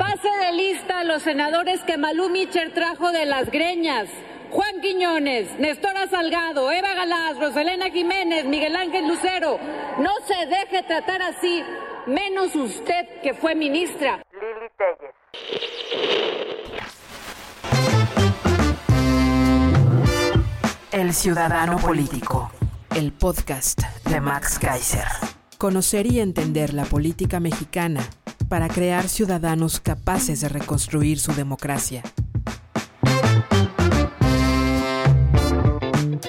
Pase de lista a los senadores que Malú Micher trajo de las greñas. Juan Quiñones, Nestora Salgado, Eva Galás, Roselena Jiménez, Miguel Ángel Lucero. No se deje tratar así, menos usted que fue ministra. Lili Telles. El Ciudadano Político, el podcast de Max Kaiser. Conocer y entender la política mexicana para crear ciudadanos capaces de reconstruir su democracia.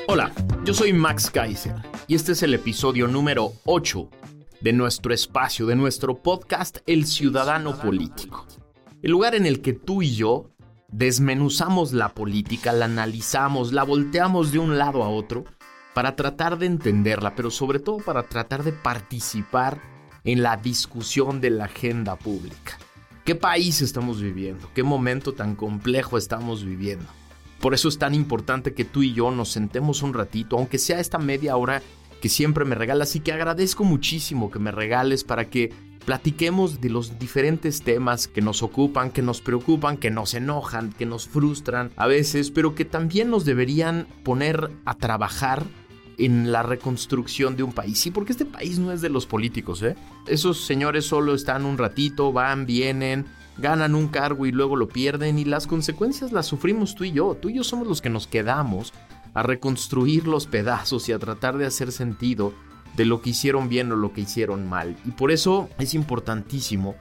Hola, yo soy Max Kaiser y este es el episodio número 8 de nuestro espacio, de nuestro podcast El Ciudadano Político. El lugar en el que tú y yo desmenuzamos la política, la analizamos, la volteamos de un lado a otro para tratar de entenderla, pero sobre todo para tratar de participar en la discusión de la agenda pública. ¿Qué país estamos viviendo? ¿Qué momento tan complejo estamos viviendo? Por eso es tan importante que tú y yo nos sentemos un ratito, aunque sea esta media hora que siempre me regalas y que agradezco muchísimo que me regales para que platiquemos de los diferentes temas que nos ocupan, que nos preocupan, que nos enojan, que nos frustran a veces, pero que también nos deberían poner a trabajar en la reconstrucción de un país. Sí, porque este país no es de los políticos, ¿eh? Esos señores solo están un ratito, van, vienen, ganan un cargo y luego lo pierden y las consecuencias las sufrimos tú y yo. Tú y yo somos los que nos quedamos a reconstruir los pedazos y a tratar de hacer sentido de lo que hicieron bien o lo que hicieron mal. Y por eso es importantísimo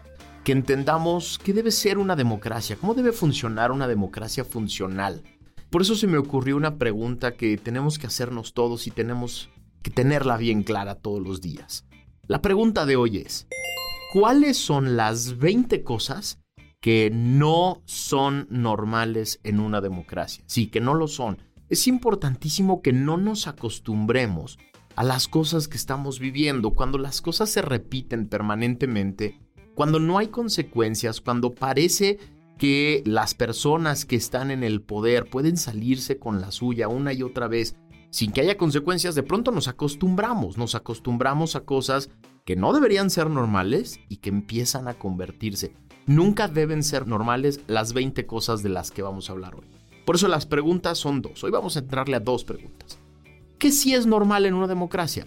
que entendamos qué debe ser una democracia, cómo debe funcionar una democracia funcional. Por eso se me ocurrió una pregunta que tenemos que hacernos todos y tenemos que tenerla bien clara todos los días. La pregunta de hoy es, ¿cuáles son las 20 cosas que no son normales en una democracia? Sí, que no lo son. Es importantísimo que no nos acostumbremos a las cosas que estamos viviendo, cuando las cosas se repiten permanentemente, cuando no hay consecuencias, cuando parece que las personas que están en el poder pueden salirse con la suya una y otra vez sin que haya consecuencias, de pronto nos acostumbramos, nos acostumbramos a cosas que no deberían ser normales y que empiezan a convertirse. Nunca deben ser normales las 20 cosas de las que vamos a hablar hoy. Por eso las preguntas son dos. Hoy vamos a entrarle a dos preguntas. ¿Qué sí es normal en una democracia?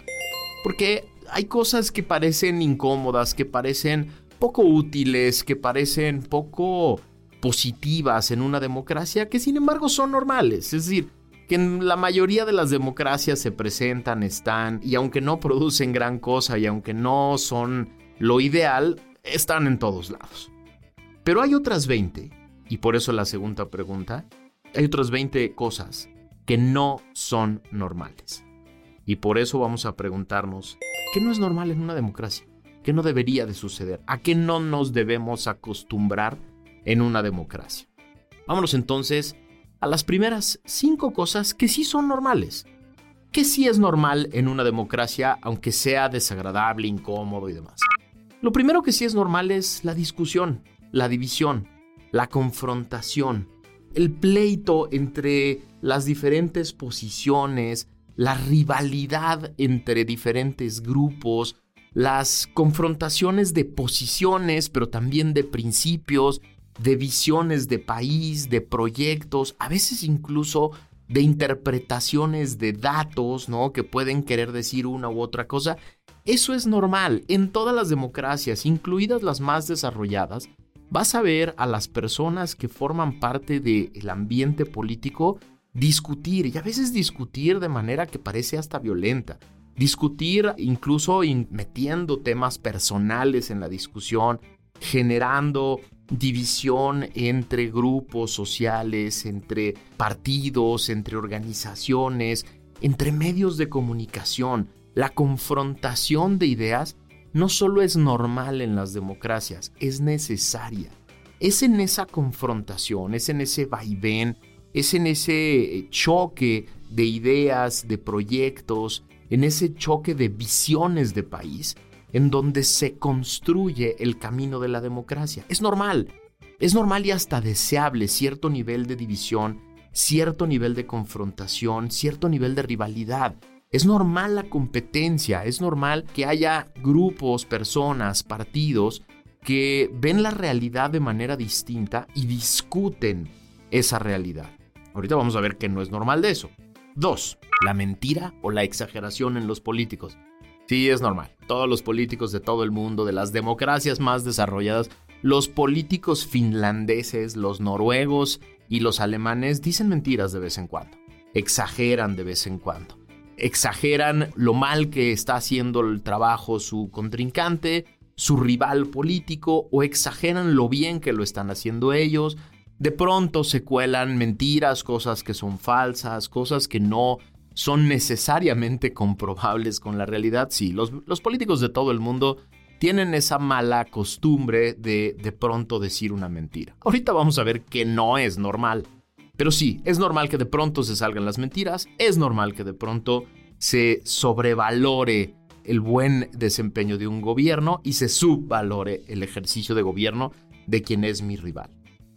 Porque hay cosas que parecen incómodas, que parecen poco útiles, que parecen poco positivas en una democracia que sin embargo son normales. Es decir, que en la mayoría de las democracias se presentan, están, y aunque no producen gran cosa y aunque no son lo ideal, están en todos lados. Pero hay otras 20, y por eso la segunda pregunta, hay otras 20 cosas que no son normales. Y por eso vamos a preguntarnos, ¿qué no es normal en una democracia? ¿Qué no debería de suceder? ¿A qué no nos debemos acostumbrar en una democracia. Vámonos entonces a las primeras cinco cosas que sí son normales. Que sí es normal en una democracia, aunque sea desagradable, incómodo y demás. Lo primero que sí es normal es la discusión, la división, la confrontación, el pleito entre las diferentes posiciones, la rivalidad entre diferentes grupos, las confrontaciones de posiciones, pero también de principios, de visiones de país, de proyectos, a veces incluso de interpretaciones de datos, ¿no? Que pueden querer decir una u otra cosa. Eso es normal. En todas las democracias, incluidas las más desarrolladas, vas a ver a las personas que forman parte del ambiente político discutir, y a veces discutir de manera que parece hasta violenta. Discutir incluso metiendo temas personales en la discusión, generando división entre grupos sociales, entre partidos, entre organizaciones, entre medios de comunicación. La confrontación de ideas no solo es normal en las democracias, es necesaria. Es en esa confrontación, es en ese vaivén es en ese choque de ideas, de proyectos, en ese choque de visiones de país, en donde se construye el camino de la democracia. Es normal, es normal y hasta deseable cierto nivel de división, cierto nivel de confrontación, cierto nivel de rivalidad. Es normal la competencia, es normal que haya grupos, personas, partidos que ven la realidad de manera distinta y discuten esa realidad. Ahorita vamos a ver que no es normal de eso. Dos, la mentira o la exageración en los políticos. Sí, es normal. Todos los políticos de todo el mundo, de las democracias más desarrolladas, los políticos finlandeses, los noruegos y los alemanes dicen mentiras de vez en cuando. Exageran de vez en cuando. Exageran lo mal que está haciendo el trabajo su contrincante, su rival político, o exageran lo bien que lo están haciendo ellos, de pronto se cuelan mentiras, cosas que son falsas, cosas que no son necesariamente comprobables con la realidad. Sí, los, políticos de todo el mundo tienen esa mala costumbre de de pronto decir una mentira. Ahorita vamos a ver que no es normal. Pero sí, es normal que de pronto se salgan las mentiras, es normal que de pronto se sobrevalore el buen desempeño de un gobierno y se subvalore el ejercicio de gobierno de quien es mi rival.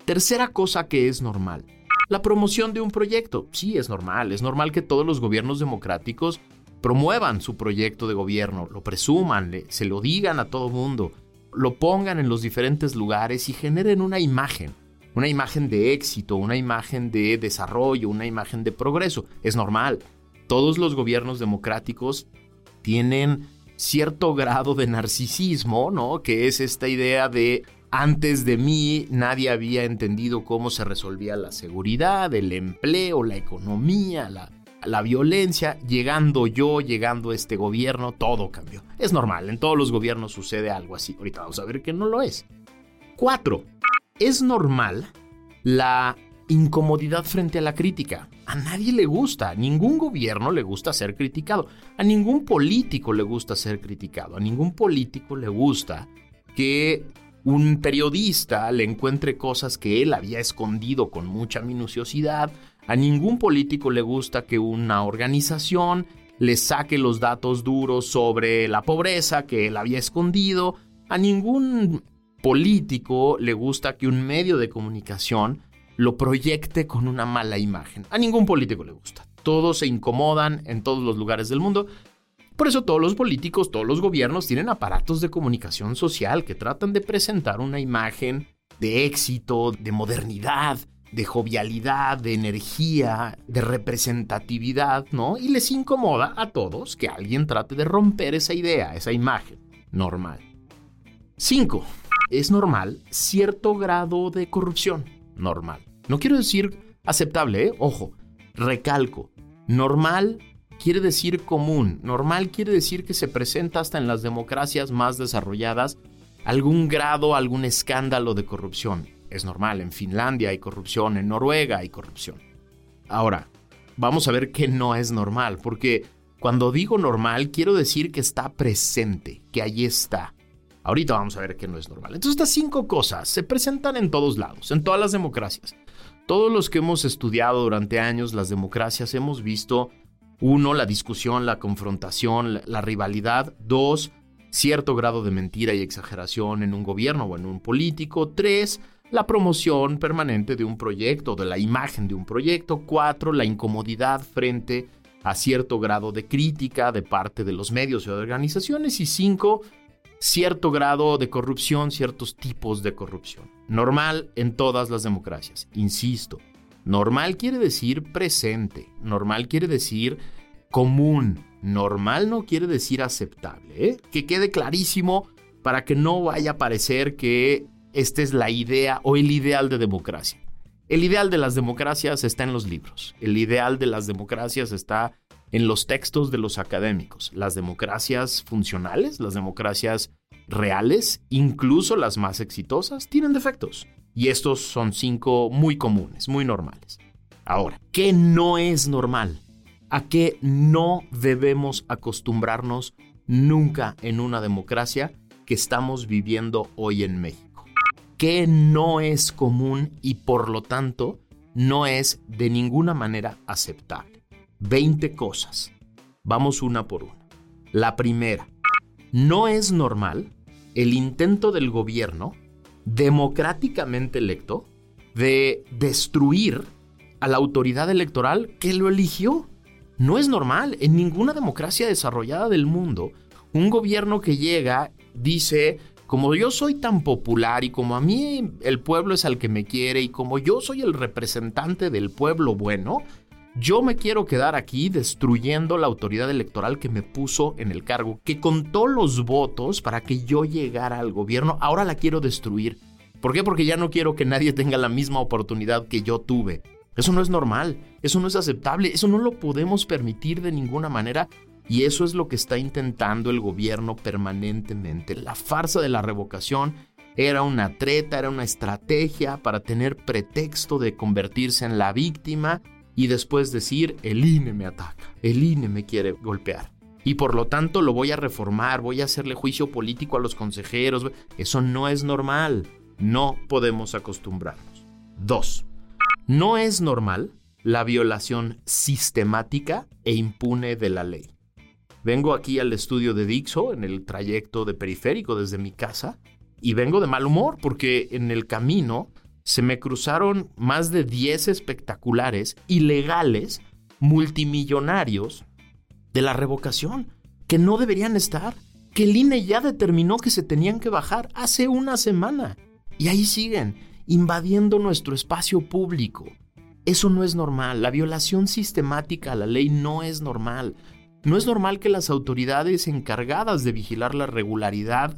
Tercera cosa que es normal. La promoción de un proyecto. Sí, es normal. Es normal que todos los gobiernos democráticos promuevan su proyecto de gobierno, lo presuman, se lo digan a todo mundo, lo pongan en los diferentes lugares y generen una imagen. Una imagen de éxito, una imagen de desarrollo, una imagen de progreso. Es normal. Todos los gobiernos democráticos tienen cierto grado de narcisismo, ¿no? Que es esta idea de antes de mí nadie había entendido cómo se resolvía la seguridad, el empleo, la economía, la, violencia. Llegando yo, llegando este gobierno, todo cambió. Es normal, en todos los gobiernos sucede algo así. Ahorita vamos a ver que no lo es. Cuatro, es normal la incomodidad frente a la crítica. A nadie le gusta, a ningún gobierno le gusta ser criticado, a ningún político le gusta ser criticado, a ningún político le gusta que un periodista le encuentre cosas que él había escondido con mucha minuciosidad. A ningún político le gusta que una organización le saque los datos duros sobre la pobreza que él había escondido. A ningún político le gusta que un medio de comunicación lo proyecte con una mala imagen. A ningún político le gusta. Todos se incomodan en todos los lugares del mundo por eso todos los políticos, todos los gobiernos tienen aparatos de comunicación social que tratan de presentar una imagen de éxito, de modernidad, de jovialidad, de energía, de representatividad, ¿no? Y les incomoda a todos que alguien trate de romper esa idea, esa imagen. Normal. 5. Es normal cierto grado de corrupción. Normal. No quiero decir aceptable, ¿eh? Ojo, recalco. Normal quiere decir común. Normal quiere decir que se presenta hasta en las democracias más desarrolladas algún grado, algún escándalo de corrupción. Es normal, en Finlandia hay corrupción, en Noruega hay corrupción. Ahora, vamos a ver qué no es normal, porque cuando digo normal quiero decir que está presente, que ahí está. Ahorita vamos a ver qué no es normal. Entonces estas cinco cosas se presentan en todos lados, en todas las democracias. Todos los que hemos estudiado durante años las democracias hemos visto uno, la discusión, la confrontación, la, rivalidad. Dos, cierto grado de mentira y exageración en un gobierno o en un político. Tres, la promoción permanente de un proyecto, de la imagen de un proyecto. Cuatro, la incomodidad frente a cierto grado de crítica de parte de los medios y organizaciones. Y cinco, cierto grado de corrupción, ciertos tipos de corrupción. Normal en todas las democracias, insisto. Normal quiere decir presente, normal quiere decir común, normal no quiere decir aceptable. ¿eh? Que quede clarísimo para que no vaya a parecer que esta es la idea o el ideal de democracia. El ideal de las democracias está en los libros, el ideal de las democracias está en los textos de los académicos. Las democracias funcionales, las democracias reales, incluso las más exitosas, tienen defectos. Y estos son cinco muy comunes, muy normales. Ahora, ¿qué no es normal? ¿A qué no debemos acostumbrarnos nunca en una democracia que estamos viviendo hoy en México? ¿Qué no es común y por lo tanto no es de ninguna manera aceptable. 20 cosas. Vamos una por una. La primera, no es normal el intento del gobierno democráticamente electo de destruir a la autoridad electoral que lo eligió. No es normal. En ninguna democracia desarrollada del mundo, un gobierno que llega dice, como yo soy tan popular y como a mí el pueblo es al que me quiere y como yo soy el representante del pueblo bueno, yo me quiero quedar aquí destruyendo la autoridad electoral que me puso en el cargo, que contó los votos para que yo llegara al gobierno, ahora la quiero destruir. ¿Por qué? Porque ya no quiero que nadie tenga la misma oportunidad que yo tuve. Eso no es normal, eso no es aceptable, eso no lo podemos permitir de ninguna manera y eso es lo que está intentando el gobierno permanentemente. La farsa de la revocación era una treta, era una estrategia para tener pretexto de convertirse en la víctima y después decir, el INE me ataca, el INE me quiere golpear. Y por lo tanto lo voy a reformar, voy a hacerle juicio político a los consejeros. Eso no es normal. No podemos acostumbrarnos. Dos, no es normal la violación sistemática e impune de la ley. Vengo aquí al estudio de Dixo en el trayecto de periférico desde mi casa y vengo de mal humor porque en el camino se me cruzaron más de 10 espectaculares ilegales multimillonarios de la revocación que no deberían estar, que el INE ya determinó que se tenían que bajar hace una semana. Y ahí siguen invadiendo nuestro espacio público. Eso no es normal. La violación sistemática a la ley no es normal. No es normal que las autoridades encargadas de vigilar la regularidad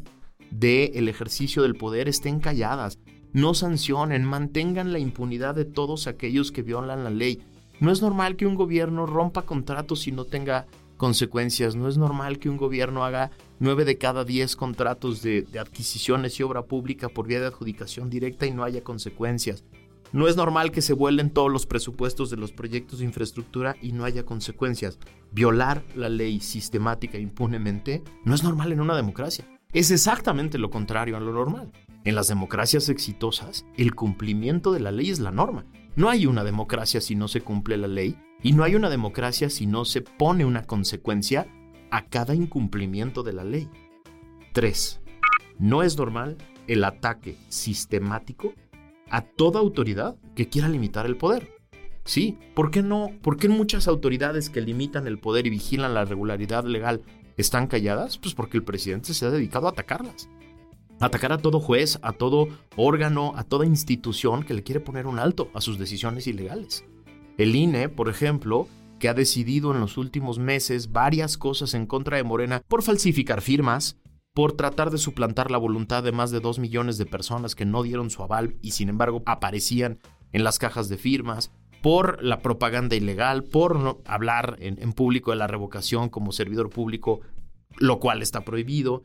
del ejercicio del poder estén calladas. No sancionen, mantengan la impunidad de todos aquellos que violan la ley. No es normal que un gobierno rompa contratos y no tenga consecuencias. No es normal que un gobierno haga nueve de cada diez contratos de, adquisiciones y obra pública por vía de adjudicación directa y no haya consecuencias. No es normal que se vuelen todos los presupuestos de los proyectos de infraestructura y no haya consecuencias. Violar la ley sistemática e impunemente no es normal en una democracia. Es exactamente lo contrario a lo normal. En las democracias exitosas, el cumplimiento de la ley es la norma. No hay una democracia si no se cumple la ley y no hay una democracia si no se pone una consecuencia a cada incumplimiento de la ley. 3. No es normal el ataque sistemático a toda autoridad que quiera limitar el poder. Sí, ¿por qué no? ¿Por qué muchas autoridades que limitan el poder y vigilan la regularidad legal están calladas? Pues porque el presidente se ha dedicado a atacarlas. Atacar a todo juez, a todo órgano, a toda institución que le quiere poner un alto a sus decisiones ilegales. El INE, por ejemplo, que ha decidido en los últimos meses varias cosas en contra de Morena por falsificar firmas, por tratar de suplantar la voluntad de más de dos millones de personas que no dieron su aval y sin embargo aparecían en las cajas de firmas, por la propaganda ilegal, por no hablar en, en, público de la revocación como servidor público, lo cual está prohibido.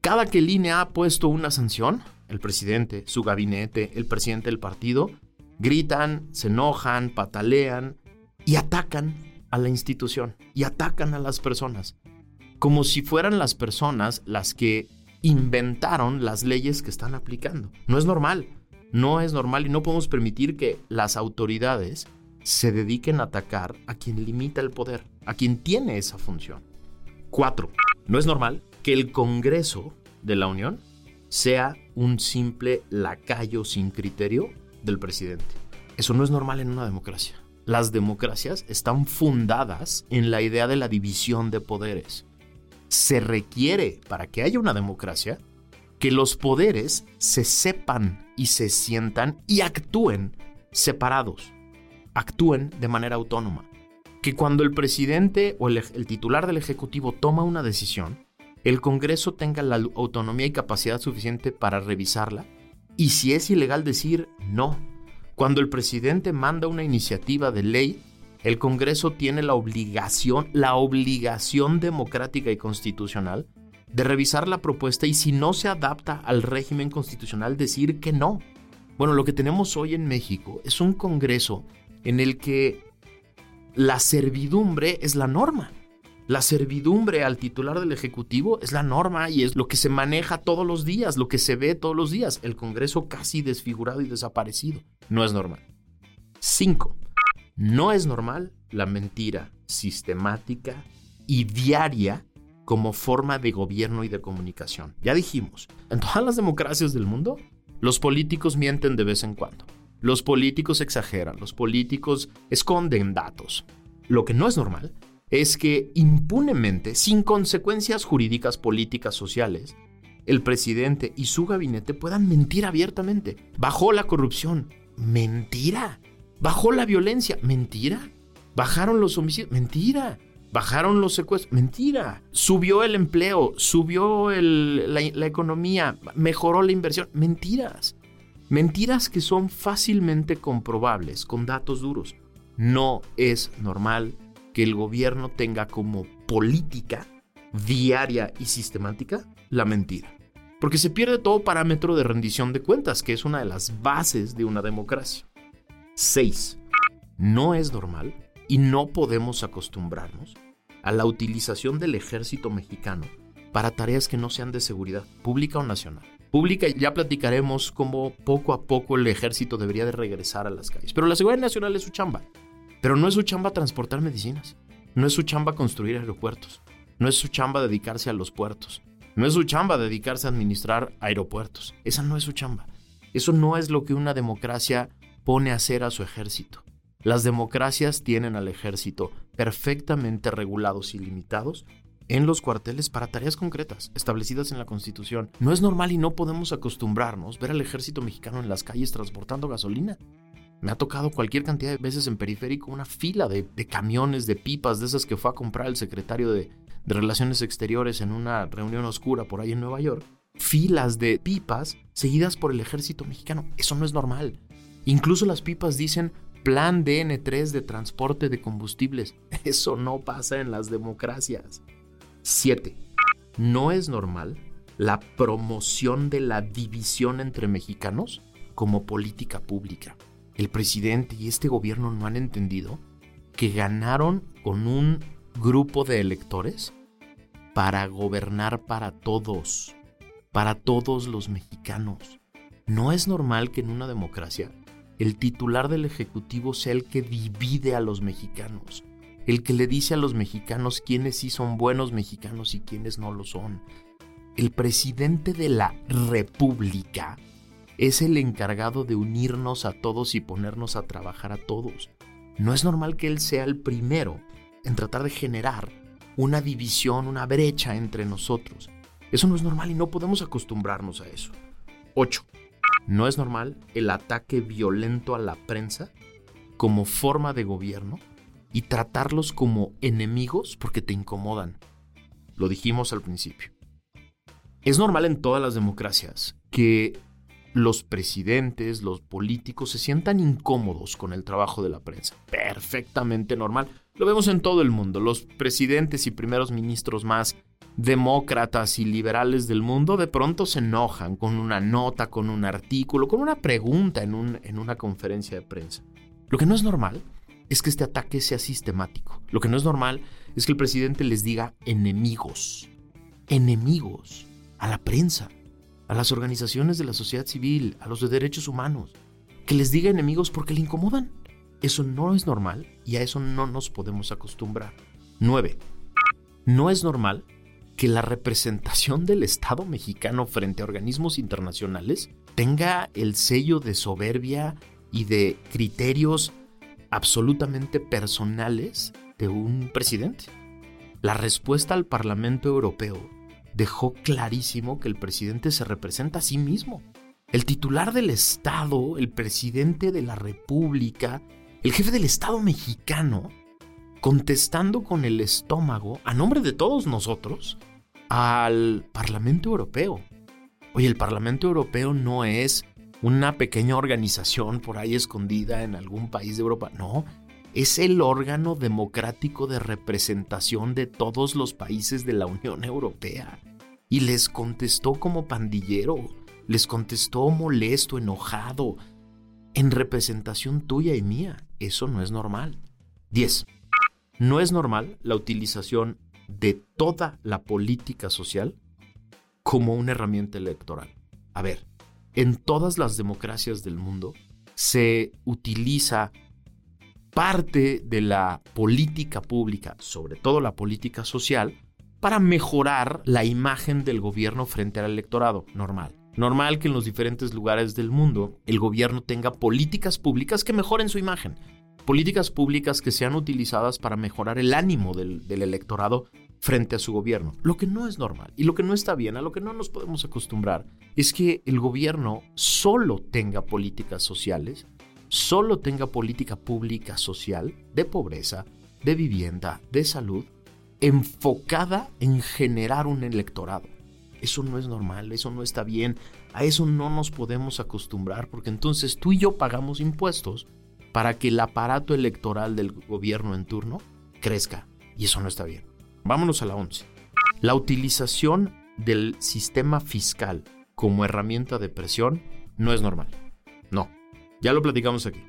Cada que el ha puesto una sanción, el presidente, su gabinete, el presidente del partido, gritan, se enojan, patalean y atacan a la institución y atacan a las personas, como si fueran las personas las que inventaron las leyes que están aplicando. No es normal, no es normal y no podemos permitir que las autoridades se dediquen a atacar a quien limita el poder, a quien tiene esa función. Cuatro, no es normal que el Congreso de la Unión sea un simple lacayo sin criterio del presidente. Eso no es normal en una democracia. Las democracias están fundadas en la idea de la división de poderes. Se requiere, para que haya una democracia, que los poderes se sepan y se sientan y actúen separados, actúen de manera autónoma. Que cuando el presidente o el, titular del Ejecutivo toma una decisión, el Congreso tenga la autonomía y capacidad suficiente para revisarla y si es ilegal decir no, cuando el presidente manda una iniciativa de ley, el Congreso tiene la obligación, la obligación democrática y constitucional de revisar la propuesta y si no se adapta al régimen constitucional decir que no. Bueno, lo que tenemos hoy en México es un Congreso en el que la servidumbre es la norma. La servidumbre al titular del Ejecutivo es la norma y es lo que se maneja todos los días, lo que se ve todos los días. El Congreso casi desfigurado y desaparecido. No es normal. 5. No es normal la mentira sistemática y diaria como forma de gobierno y de comunicación. Ya dijimos, en todas las democracias del mundo, los políticos mienten de vez en cuando. Los políticos exageran, los políticos esconden datos. Lo que no es normal es que impunemente, sin consecuencias jurídicas, políticas, sociales, el presidente y su gabinete puedan mentir abiertamente. Bajó la corrupción. Mentira. Bajó la violencia. Mentira. Bajaron los homicidios. Mentira. Bajaron los secuestros. Mentira. Subió el empleo. Subió la, la economía. Mejoró la inversión. Mentiras. Mentiras que son fácilmente comprobables con datos duros. No es normal que el gobierno tenga como política diaria y sistemática la mentira. Porque se pierde todo parámetro de rendición de cuentas, que es una de las bases de una democracia. 6. No es normal y no podemos acostumbrarnos a la utilización del ejército mexicano para tareas que no sean de seguridad pública o nacional. Pública, ya platicaremos cómo poco a poco el ejército debería de regresar a las calles. Pero la seguridad nacional es su chamba. Pero no es su chamba transportar medicinas. No es su chamba construir aeropuertos. No es su chamba dedicarse a los puertos. No es su chamba dedicarse a administrar aeropuertos. Esa no es su chamba. Eso no es lo que una democracia pone a hacer a su ejército. Las democracias tienen al ejército perfectamente regulados y limitados en los cuarteles para tareas concretas establecidas en la Constitución. No es normal y no podemos acostumbrarnos ver al ejército mexicano en las calles transportando gasolina. Me ha tocado cualquier cantidad de veces en periférico una fila de, camiones, de pipas, de esas que fue a comprar el secretario de, Relaciones Exteriores en una reunión oscura por ahí en Nueva York. Filas de pipas seguidas por el ejército mexicano. Eso no es normal. Incluso las pipas dicen plan DN3 de transporte de combustibles. Eso no pasa en las democracias. 7. No es normal la promoción de la división entre mexicanos como política pública el presidente y este gobierno no han entendido que ganaron con un grupo de electores para gobernar para todos, para todos los mexicanos. No es normal que en una democracia el titular del Ejecutivo sea el que divide a los mexicanos, el que le dice a los mexicanos quiénes sí son buenos mexicanos y quiénes no lo son. El presidente de la República es el encargado de unirnos a todos y ponernos a trabajar a todos. No es normal que Él sea el primero en tratar de generar una división, una brecha entre nosotros. Eso no es normal y no podemos acostumbrarnos a eso. 8. No es normal el ataque violento a la prensa como forma de gobierno y tratarlos como enemigos porque te incomodan. Lo dijimos al principio. Es normal en todas las democracias que los presidentes, los políticos se sientan incómodos con el trabajo de la prensa. Perfectamente normal. Lo vemos en todo el mundo. Los presidentes y primeros ministros más demócratas y liberales del mundo de pronto se enojan con una nota, con un artículo, con una pregunta en, un, en una conferencia de prensa. Lo que no es normal es que este ataque sea sistemático. Lo que no es normal es que el presidente les diga enemigos. Enemigos a la prensa a las organizaciones de la sociedad civil, a los de derechos humanos, que les diga enemigos porque le incomodan. Eso no es normal y a eso no nos podemos acostumbrar. 9. No es normal que la representación del Estado mexicano frente a organismos internacionales tenga el sello de soberbia y de criterios absolutamente personales de un presidente. La respuesta al Parlamento Europeo dejó clarísimo que el presidente se representa a sí mismo. El titular del Estado, el presidente de la República, el jefe del Estado mexicano, contestando con el estómago, a nombre de todos nosotros, al Parlamento Europeo. Oye, el Parlamento Europeo no es una pequeña organización por ahí escondida en algún país de Europa. No, es el órgano democrático de representación de todos los países de la Unión Europea. Y les contestó como pandillero, les contestó molesto, enojado, en representación tuya y mía. Eso no es normal. 10. No es normal la utilización de toda la política social como una herramienta electoral. A ver, en todas las democracias del mundo se utiliza parte de la política pública, sobre todo la política social, para mejorar la imagen del gobierno frente al electorado normal. Normal que en los diferentes lugares del mundo el gobierno tenga políticas públicas que mejoren su imagen. Políticas públicas que sean utilizadas para mejorar el ánimo del, electorado frente a su gobierno. Lo que no es normal y lo que no está bien, a lo que no nos podemos acostumbrar, es que el gobierno solo tenga políticas sociales, solo tenga política pública social de pobreza, de vivienda, de salud, enfocada en generar un electorado. Eso no es normal, eso no está bien, a eso no nos podemos acostumbrar porque entonces tú y yo pagamos impuestos para que el aparato electoral del gobierno en turno crezca y eso no está bien. Vámonos a la 11. La utilización del sistema fiscal como herramienta de presión no es normal. Ya lo platicamos aquí.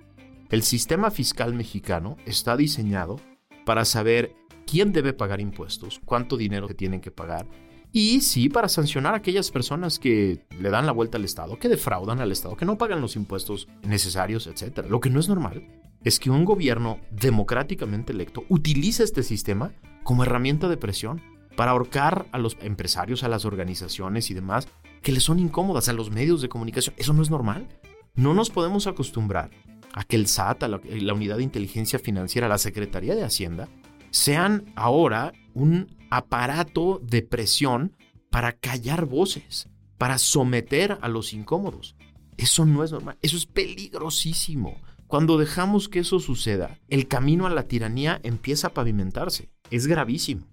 El sistema fiscal mexicano está diseñado para saber quién debe pagar impuestos, cuánto dinero se tienen que pagar y sí para sancionar a aquellas personas que le dan la vuelta al Estado, que defraudan al Estado, que no pagan los impuestos necesarios, etc. Lo que no es normal es que un gobierno democráticamente electo utilice este sistema como herramienta de presión para ahorcar a los empresarios, a las organizaciones y demás que le son incómodas, a los medios de comunicación. Eso no es normal. No nos podemos acostumbrar a que el SAT, la, Unidad de Inteligencia Financiera, la Secretaría de Hacienda, sean ahora un aparato de presión para callar voces, para someter a los incómodos. Eso no es normal, eso es peligrosísimo. Cuando dejamos que eso suceda, el camino a la tiranía empieza a pavimentarse. Es gravísimo.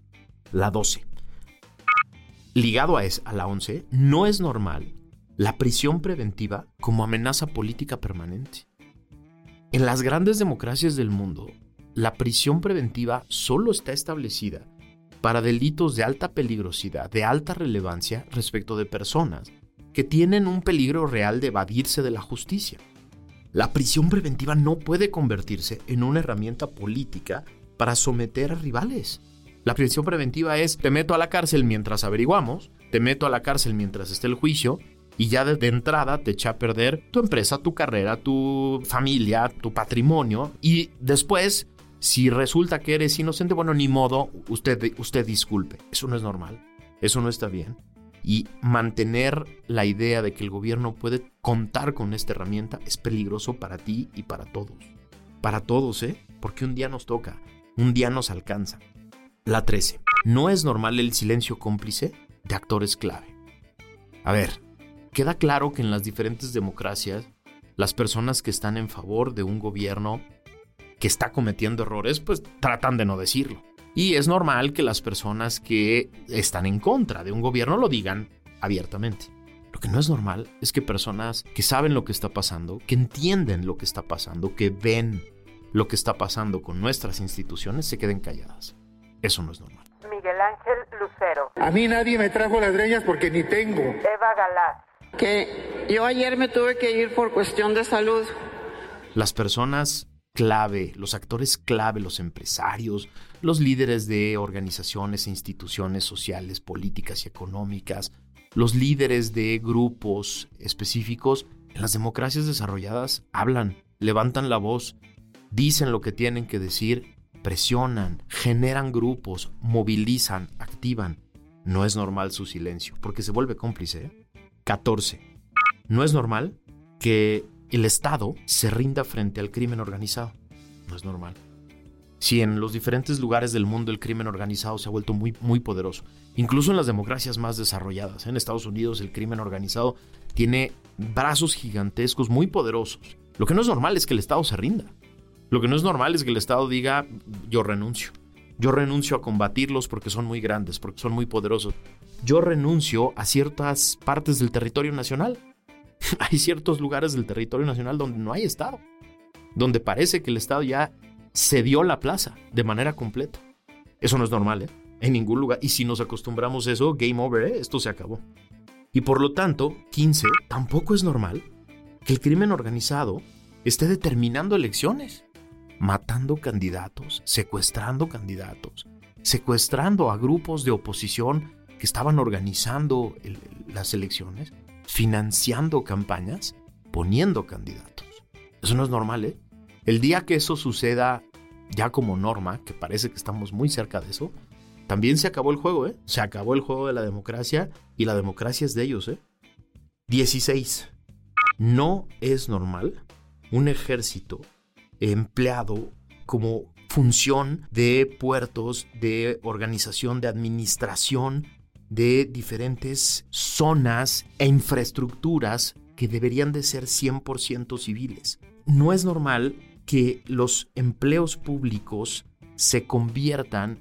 La 12. Ligado a, a la 11, no es normal la prisión preventiva como amenaza política permanente. En las grandes democracias del mundo, la prisión preventiva solo está establecida para delitos de alta peligrosidad, de alta relevancia respecto de personas que tienen un peligro real de evadirse de la justicia. La prisión preventiva no puede convertirse en una herramienta política para someter a rivales. La prisión preventiva es te meto a la cárcel mientras averiguamos, te meto a la cárcel mientras esté el juicio y ya de entrada te echa a perder tu empresa, tu carrera, tu familia, tu patrimonio y después si resulta que eres inocente, bueno, ni modo, usted, usted disculpe. Eso no es normal, eso no está bien. Y mantener la idea de que el gobierno puede contar con esta herramienta es peligroso para ti y para todos. Para todos, ¿eh? Porque un día nos toca, un día nos alcanza. La 13. No es normal el silencio cómplice de actores clave. A ver, queda claro que en las diferentes democracias, las personas que están en favor de un gobierno que está cometiendo errores, pues tratan de no decirlo. Y es normal que las personas que están en contra de un gobierno lo digan abiertamente. Lo que no es normal es que personas que saben lo que está pasando, que entienden lo que está pasando, que ven lo que está pasando con nuestras instituciones, se queden calladas. Eso no es normal. Miguel Ángel Lucero. A mí nadie me trajo las greñas porque ni tengo. Eva Galás. Que yo ayer me tuve que ir por cuestión de salud. Las personas clave, los actores clave, los empresarios, los líderes de organizaciones e instituciones sociales, políticas y económicas, los líderes de grupos específicos, en las democracias desarrolladas hablan, levantan la voz, dicen lo que tienen que decir, presionan, generan grupos, movilizan, activan. No es normal su silencio, porque se vuelve cómplice. 14. ¿eh? No es normal que el Estado se rinda frente al crimen organizado. No es normal. Si en los diferentes lugares del mundo el crimen organizado se ha vuelto muy, muy poderoso, incluso en las democracias más desarrolladas, en Estados Unidos el crimen organizado tiene brazos gigantescos muy poderosos. Lo que no es normal es que el Estado se rinda. Lo que no es normal es que el Estado diga, yo renuncio. Yo renuncio a combatirlos porque son muy grandes, porque son muy poderosos. Yo renuncio a ciertas partes del territorio nacional. hay ciertos lugares del territorio nacional donde no hay Estado, donde parece que el Estado ya cedió la plaza de manera completa. Eso no es normal, ¿eh? En ningún lugar. Y si nos acostumbramos a eso, game over, ¿eh? Esto se acabó. Y por lo tanto, 15, tampoco es normal que el crimen organizado esté determinando elecciones, matando candidatos, secuestrando candidatos, secuestrando a grupos de oposición que estaban organizando las elecciones financiando campañas, poniendo candidatos. Eso no es normal, ¿eh? El día que eso suceda ya como norma, que parece que estamos muy cerca de eso, también se acabó el juego, ¿eh? Se acabó el juego de la democracia y la democracia es de ellos, ¿eh? 16. No es normal un ejército empleado como función de puertos, de organización, de administración de diferentes zonas e infraestructuras que deberían de ser 100% civiles. No es normal que los empleos públicos se conviertan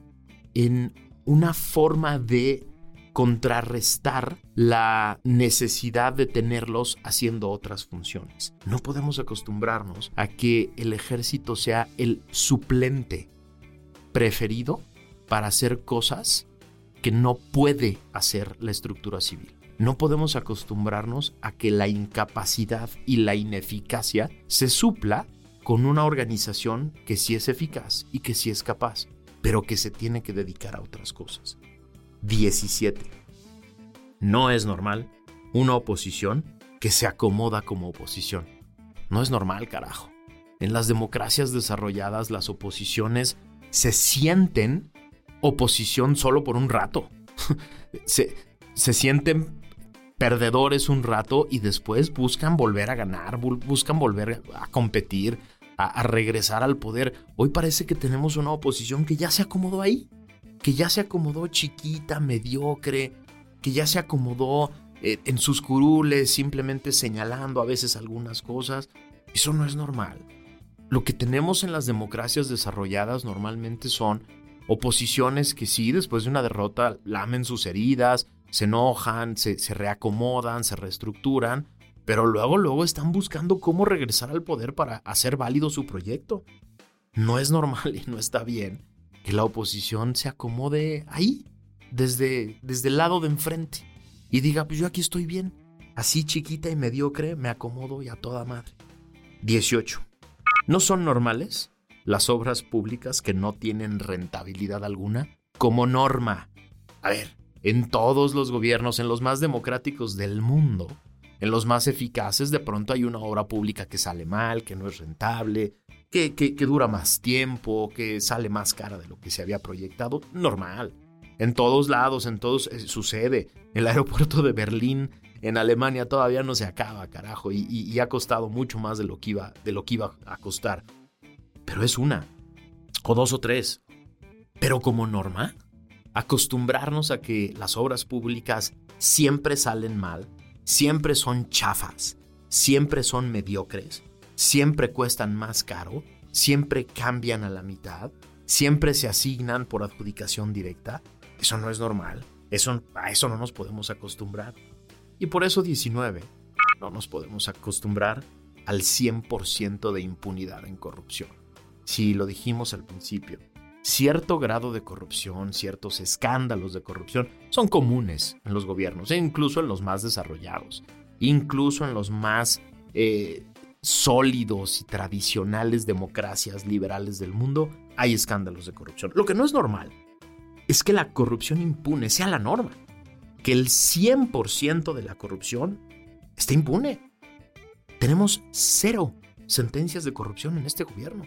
en una forma de contrarrestar la necesidad de tenerlos haciendo otras funciones. No podemos acostumbrarnos a que el ejército sea el suplente preferido para hacer cosas que no puede hacer la estructura civil. No podemos acostumbrarnos a que la incapacidad y la ineficacia se supla con una organización que sí es eficaz y que sí es capaz, pero que se tiene que dedicar a otras cosas. 17. No es normal una oposición que se acomoda como oposición. No es normal, carajo. En las democracias desarrolladas las oposiciones se sienten oposición solo por un rato. se, se sienten perdedores un rato y después buscan volver a ganar, buscan volver a competir, a, regresar al poder. Hoy parece que tenemos una oposición que ya se acomodó ahí que ya se acomodó chiquita, mediocre, que ya se acomodó eh, en sus curules, simplemente señalando a veces algunas cosas. Eso no es normal. Lo que tenemos en las democracias desarrolladas normalmente son oposiciones que sí, después de una derrota, lamen sus heridas, se enojan, se, reacomodan, se reestructuran, pero luego, luego están buscando cómo regresar al poder para hacer válido su proyecto. No es normal y no está bien que la oposición se acomode ahí, desde, desde el lado de enfrente, y diga, pues yo aquí estoy bien, así chiquita y mediocre, me acomodo y a toda madre. 18. ¿No son normales las obras públicas que no tienen rentabilidad alguna como norma? A ver, en todos los gobiernos, en los más democráticos del mundo, en los más eficaces, de pronto hay una obra pública que sale mal, que no es rentable, que, dura más tiempo, que sale más cara de lo que se había proyectado, normal. En todos lados, en todos eh, sucede. El aeropuerto de Berlín en Alemania todavía no se acaba, carajo, y, ha costado mucho más de lo, que iba, de lo que iba a costar. Pero es una, o dos o tres. Pero como norma, acostumbrarnos a que las obras públicas siempre salen mal, siempre son chafas, siempre son mediocres, siempre cuestan más caro, siempre cambian a la mitad, siempre se asignan por adjudicación directa. Eso no es normal. Eso, a eso no nos podemos acostumbrar. Y por eso 19, no nos podemos acostumbrar al 100% de impunidad en corrupción. Si lo dijimos al principio, cierto grado de corrupción, ciertos escándalos de corrupción son comunes en los gobiernos, e incluso en los más desarrollados, incluso en los más eh, sólidos y tradicionales democracias liberales del mundo, hay escándalos de corrupción. Lo que no es normal es que la corrupción impune sea la norma, que el 100% de la corrupción esté impune. Tenemos cero sentencias de corrupción en este gobierno.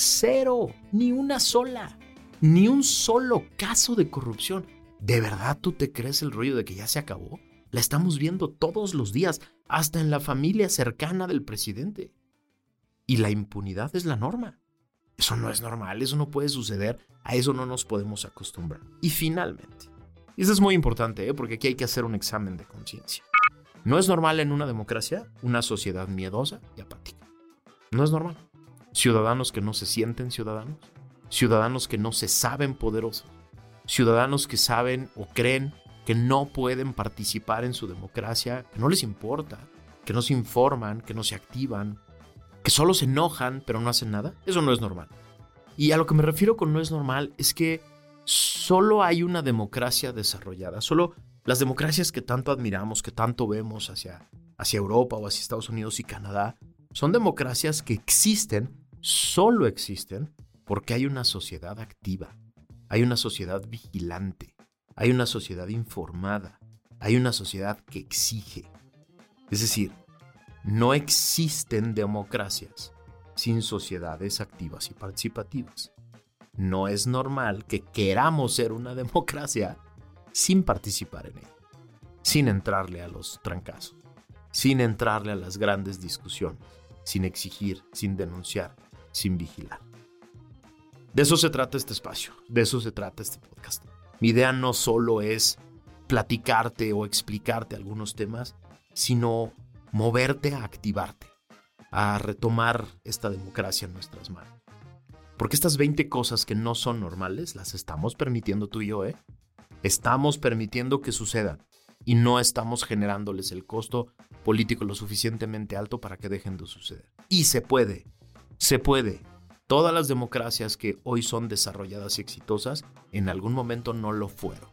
Cero, ni una sola, ni un solo caso de corrupción. ¿De verdad tú te crees el rollo de que ya se acabó? La estamos viendo todos los días, hasta en la familia cercana del presidente. Y la impunidad es la norma. Eso no es normal, eso no puede suceder, a eso no nos podemos acostumbrar. Y finalmente, y eso es muy importante, ¿eh? porque aquí hay que hacer un examen de conciencia. No es normal en una democracia una sociedad miedosa y apática. No es normal. Ciudadanos que no se sienten ciudadanos, ciudadanos que no se saben poderosos, ciudadanos que saben o creen que no pueden participar en su democracia, que no les importa, que no se informan, que no se activan, que solo se enojan pero no hacen nada, eso no es normal. Y a lo que me refiero con no es normal es que solo hay una democracia desarrollada, solo las democracias que tanto admiramos, que tanto vemos hacia, hacia Europa o hacia Estados Unidos y Canadá, son democracias que existen, solo existen, porque hay una sociedad activa, hay una sociedad vigilante, hay una sociedad informada, hay una sociedad que exige. Es decir, no existen democracias sin sociedades activas y participativas. No es normal que queramos ser una democracia sin participar en ella, sin entrarle a los trancazos, sin entrarle a las grandes discusiones, sin exigir, sin denunciar, sin vigilar. De eso se trata este espacio, de eso se trata este podcast. Mi idea no solo es platicarte o explicarte algunos temas, sino moverte a activarte, a retomar esta democracia en nuestras manos. Porque estas 20 cosas que no son normales las estamos permitiendo tú y yo, ¿eh? Estamos permitiendo que sucedan y no estamos generándoles el costo político lo suficientemente alto para que dejen de suceder. Y se puede, se puede. Todas las democracias que hoy son desarrolladas y exitosas en algún momento no lo fueron.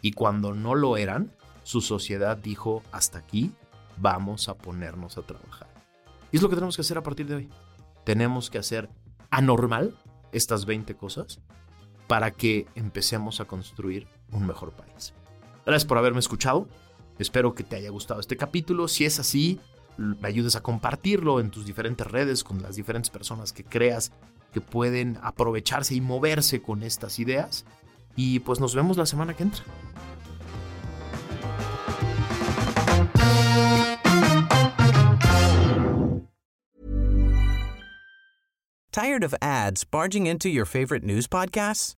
Y cuando no lo eran, su sociedad dijo, hasta aquí vamos a ponernos a trabajar. Y es lo que tenemos que hacer a partir de hoy. Tenemos que hacer anormal estas 20 cosas para que empecemos a construir un mejor país. Gracias por haberme escuchado. Espero que te haya gustado este capítulo. Si es así, me ayudes a compartirlo en tus diferentes redes con las diferentes personas que creas que pueden aprovecharse y moverse con estas ideas. Y pues nos vemos la semana que entra. Tired of ads barging into your favorite news podcasts?